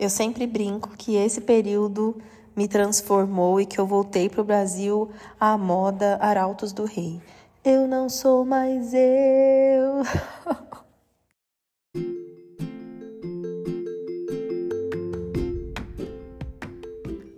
Eu sempre brinco que esse período me transformou e que eu voltei para o Brasil à moda Arautos do Rei. Eu não sou mais eu.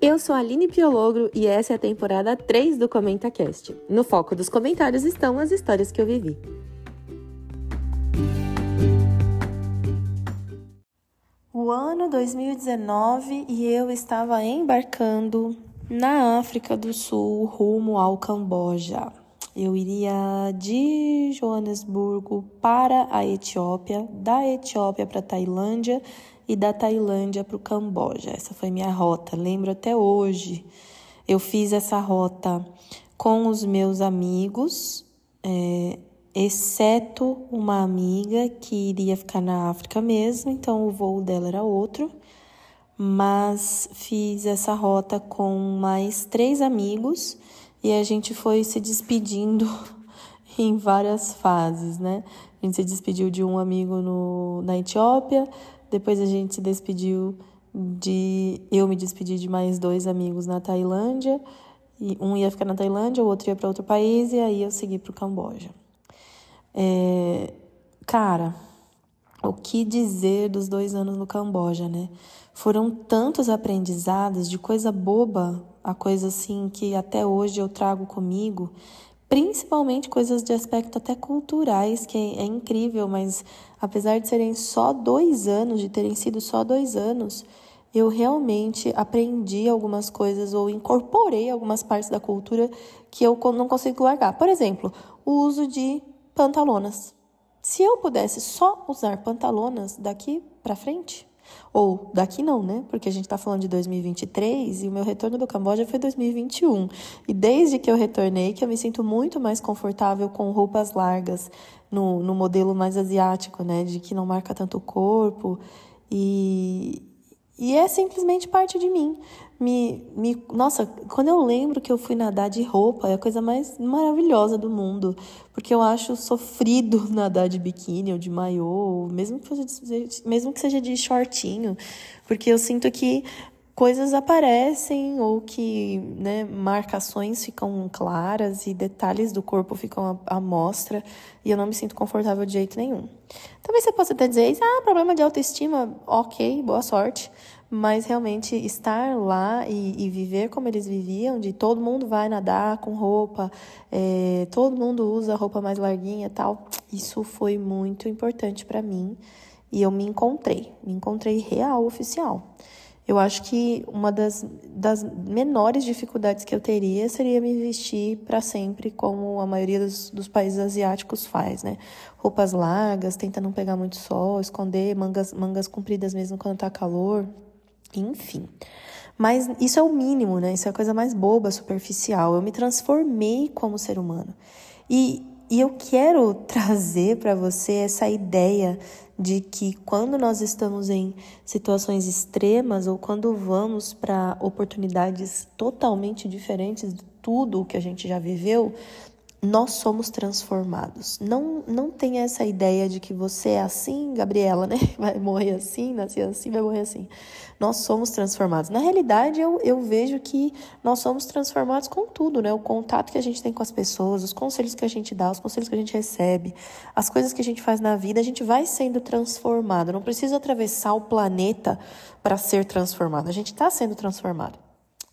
Eu sou a Aline Piologro e essa é a temporada 3 do Comenta Cast. No foco dos comentários estão as histórias que eu vivi. O ano 2019 e eu estava embarcando na África do Sul rumo ao Camboja. Eu iria de Joanesburgo para a Etiópia, da Etiópia para a Tailândia e da Tailândia para o Camboja. Essa foi minha rota, lembro até hoje. Eu fiz essa rota com os meus amigos, é, exceto uma amiga que iria ficar na África mesmo, então o voo dela era outro. Mas fiz essa rota com mais três amigos e a gente foi se despedindo em várias fases, né? A gente se despediu de um amigo no, na Etiópia, depois a gente se despediu de. Eu me despedi de mais dois amigos na Tailândia, e um ia ficar na Tailândia, o outro ia para outro país, e aí eu segui para o Camboja. É, cara, o que dizer dos dois anos no Camboja, né? Foram tantos aprendizados de coisa boba a coisa assim que até hoje eu trago comigo, principalmente coisas de aspecto até culturais, que é, é incrível, mas apesar de serem só dois anos, de terem sido só dois anos, eu realmente aprendi algumas coisas ou incorporei algumas partes da cultura que eu não consigo largar. Por exemplo, o uso de pantalonas. Se eu pudesse só usar pantalonas daqui para frente, ou daqui não, né? Porque a gente está falando de 2023 e o meu retorno do Camboja foi 2021. E desde que eu retornei, que eu me sinto muito mais confortável com roupas largas, no, no modelo mais asiático, né? De que não marca tanto o corpo. E, e é simplesmente parte de mim. Me, me, nossa, quando eu lembro que eu fui nadar de roupa, é a coisa mais maravilhosa do mundo. Porque eu acho sofrido nadar de biquíni ou de maiô, mesmo que, mesmo que seja de shortinho. Porque eu sinto que coisas aparecem ou que né, marcações ficam claras e detalhes do corpo ficam à mostra e eu não me sinto confortável de jeito nenhum. Talvez você possa até dizer, ah, problema de autoestima, ok, boa sorte, mas realmente estar lá e, e viver como eles viviam, de todo mundo vai nadar com roupa, é, todo mundo usa roupa mais larguinha tal, isso foi muito importante para mim e eu me encontrei, me encontrei real, oficial. Eu acho que uma das, das menores dificuldades que eu teria seria me vestir para sempre, como a maioria dos, dos, países asiáticos faz, né? Roupas largas, tenta não pegar muito sol, esconder mangas, mangas compridas mesmo quando tá calor, enfim. Mas isso é o mínimo, né? Isso é a coisa mais boba, superficial. Eu me transformei como ser humano. E, e eu quero trazer para você essa ideia de que quando nós estamos em situações extremas ou quando vamos para oportunidades totalmente diferentes de tudo o que a gente já viveu, nós somos transformados. Não, não tem essa ideia de que você é assim, Gabriela, né? Vai morrer assim, nascer assim, vai morrer assim. Nós somos transformados. Na realidade, eu, eu vejo que nós somos transformados com tudo, né? O contato que a gente tem com as pessoas, os conselhos que a gente dá, os conselhos que a gente recebe, as coisas que a gente faz na vida, a gente vai sendo transformado. Não precisa atravessar o planeta para ser transformado. A gente está sendo transformado.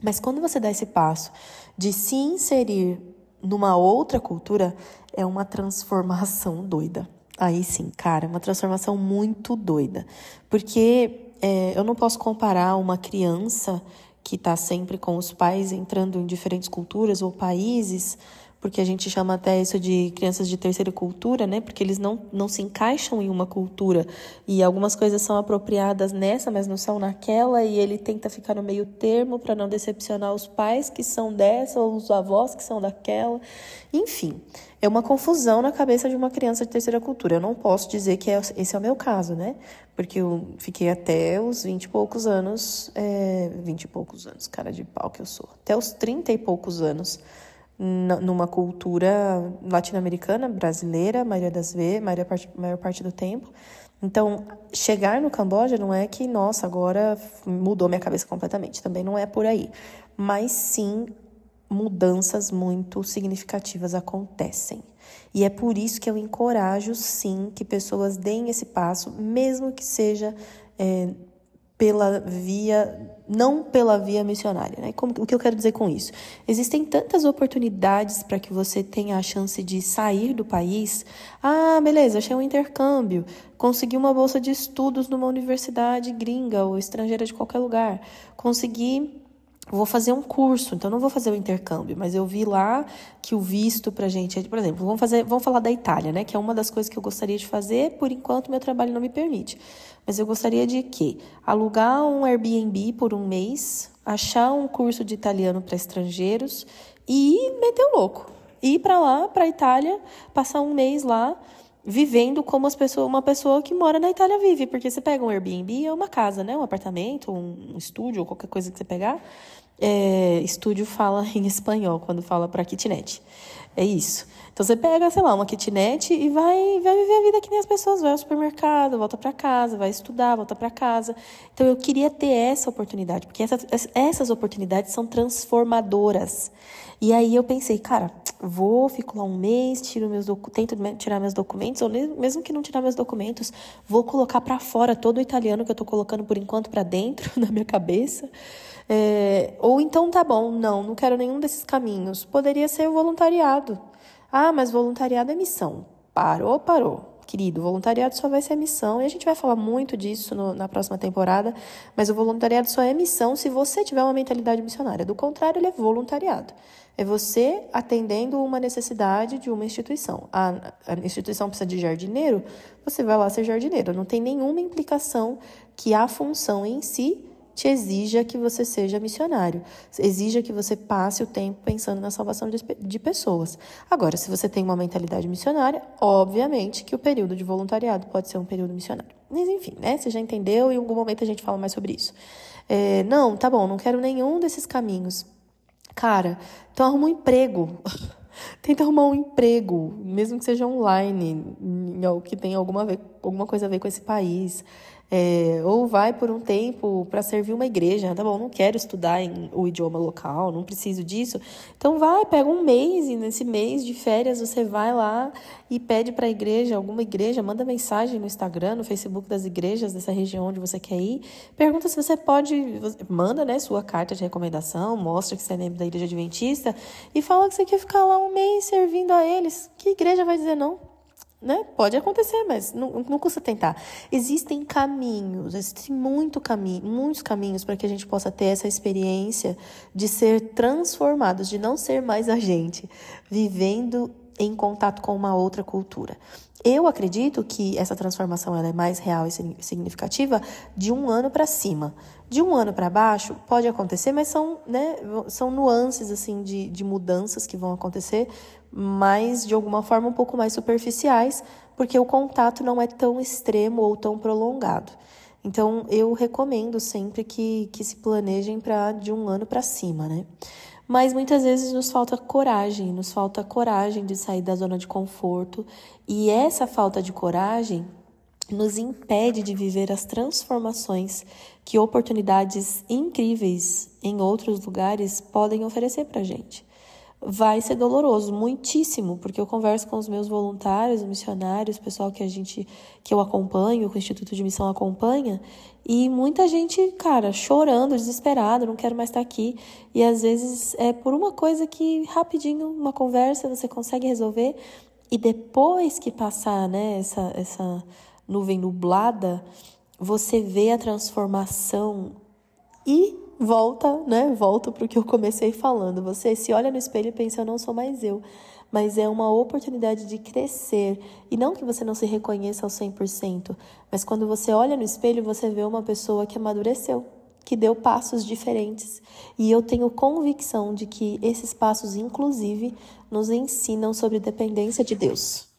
Mas quando você dá esse passo de se inserir numa outra cultura, é uma transformação doida. Aí sim, cara, uma transformação muito doida. Porque é, eu não posso comparar uma criança que está sempre com os pais entrando em diferentes culturas ou países porque a gente chama até isso de crianças de terceira cultura, né? Porque eles não, não se encaixam em uma cultura e algumas coisas são apropriadas nessa, mas não são naquela, e ele tenta ficar no meio termo para não decepcionar os pais que são dessa ou os avós que são daquela. Enfim, é uma confusão na cabeça de uma criança de terceira cultura. Eu não posso dizer que é, esse é o meu caso, né? Porque eu fiquei até os vinte e poucos anos, é, vinte e poucos anos, cara de pau que eu sou, até os trinta e poucos anos numa cultura latino-americana, brasileira, maioria das vezes, maior parte, maior parte do tempo. Então, chegar no Camboja não é que, nossa, agora mudou minha cabeça completamente. Também não é por aí. Mas sim, mudanças muito significativas acontecem. E é por isso que eu encorajo, sim, que pessoas deem esse passo, mesmo que seja é, pela via, não pela via missionária. Né? Como, o que eu quero dizer com isso? Existem tantas oportunidades para que você tenha a chance de sair do país. Ah, beleza, achei um intercâmbio, consegui uma bolsa de estudos numa universidade gringa ou estrangeira de qualquer lugar, consegui vou fazer um curso, então não vou fazer o intercâmbio, mas eu vi lá que o visto pra gente, por exemplo, vamos fazer, vamos falar da Itália, né, que é uma das coisas que eu gostaria de fazer, por enquanto meu trabalho não me permite. Mas eu gostaria de que alugar um Airbnb por um mês, achar um curso de italiano para estrangeiros e meter o louco. Ir para lá, para Itália, passar um mês lá, vivendo como as pessoas, uma pessoa que mora na Itália vive, porque você pega um Airbnb, é uma casa, né, um apartamento, um estúdio, ou qualquer coisa que você pegar, é, estúdio fala em espanhol quando fala para kitnet. É isso. Então você pega, sei lá, uma kitnet e vai, vai viver a vida que nem as pessoas, vai ao supermercado, volta para casa, vai estudar, volta para casa. Então eu queria ter essa oportunidade, porque essas oportunidades são transformadoras. E aí eu pensei, cara, vou, fico lá um mês, tiro meus tento tirar meus documentos, ou mesmo que não tirar meus documentos, vou colocar para fora todo o italiano que eu tô colocando por enquanto para dentro na minha cabeça. É, ou então tá bom, não, não quero nenhum desses caminhos. Poderia ser o voluntariado. Ah, mas voluntariado é missão. Parou, parou. Querido, voluntariado só vai ser missão e a gente vai falar muito disso no, na próxima temporada, mas o voluntariado só é missão se você tiver uma mentalidade missionária. Do contrário, ele é voluntariado. É você atendendo uma necessidade de uma instituição. A, a instituição precisa de jardineiro, você vai lá ser jardineiro. Não tem nenhuma implicação que a função em si te exija que você seja missionário, exija que você passe o tempo pensando na salvação de, de, pessoas. Agora, se você tem uma mentalidade missionária, obviamente que o período de voluntariado pode ser um período missionário. Mas enfim, né? Você já entendeu e em algum momento a gente fala mais sobre isso. É, não, tá bom, não quero nenhum desses caminhos. Cara, então arruma um emprego. Tenta arrumar um emprego, mesmo que seja online, que tenha alguma, alguma coisa a ver com esse país. É, ou vai por um tempo para servir uma igreja, tá bom? Não quero estudar em, o idioma local, não preciso disso. Então vai, pega um mês e nesse mês de férias você vai lá e pede para a igreja, alguma igreja, manda mensagem no Instagram, no Facebook das igrejas dessa região onde você quer ir, pergunta se você pode, manda, né, sua carta de recomendação, mostra que você é membro da igreja adventista e fala que você quer ficar lá um mês servindo a eles. Que igreja vai dizer não? Né? Pode acontecer, mas não, não custa tentar. Existem caminhos, existem muito caminho, muitos caminhos para que a gente possa ter essa experiência de ser transformados, de não ser mais a gente, vivendo em contato com uma outra cultura. Eu acredito que essa transformação ela é mais real e significativa de um ano para cima. De um ano para baixo pode acontecer, mas são, né, são nuances assim de, de mudanças que vão acontecer, mas de alguma forma um pouco mais superficiais, porque o contato não é tão extremo ou tão prolongado. Então eu recomendo sempre que, que se planejem para de um ano para cima, né? Mas muitas vezes nos falta coragem, nos falta coragem de sair da zona de conforto, e essa falta de coragem nos impede de viver as transformações que oportunidades incríveis em outros lugares podem oferecer para a gente vai ser doloroso, muitíssimo, porque eu converso com os meus voluntários, missionários, pessoal que a gente que eu acompanho, que o Instituto de Missão acompanha, e muita gente, cara, chorando, desesperado, não quero mais estar aqui. E às vezes é por uma coisa que rapidinho, uma conversa, você consegue resolver, e depois que passar, né, essa essa nuvem nublada, você vê a transformação e volta, né? Volta para o que eu comecei falando. Você se olha no espelho e pensa, eu não sou mais eu. Mas é uma oportunidade de crescer. E não que você não se reconheça ao 100%, mas quando você olha no espelho, você vê uma pessoa que amadureceu, que deu passos diferentes. E eu tenho convicção de que esses passos, inclusive, nos ensinam sobre dependência de Deus.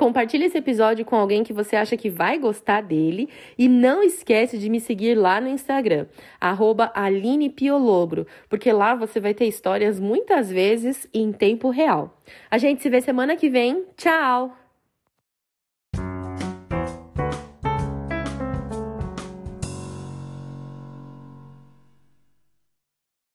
Compartilhe esse episódio com alguém que você acha que vai gostar dele e não esquece de me seguir lá no Instagram, @alinepiolobro, porque lá você vai ter histórias muitas vezes em tempo real. A gente se vê semana que vem. Tchau!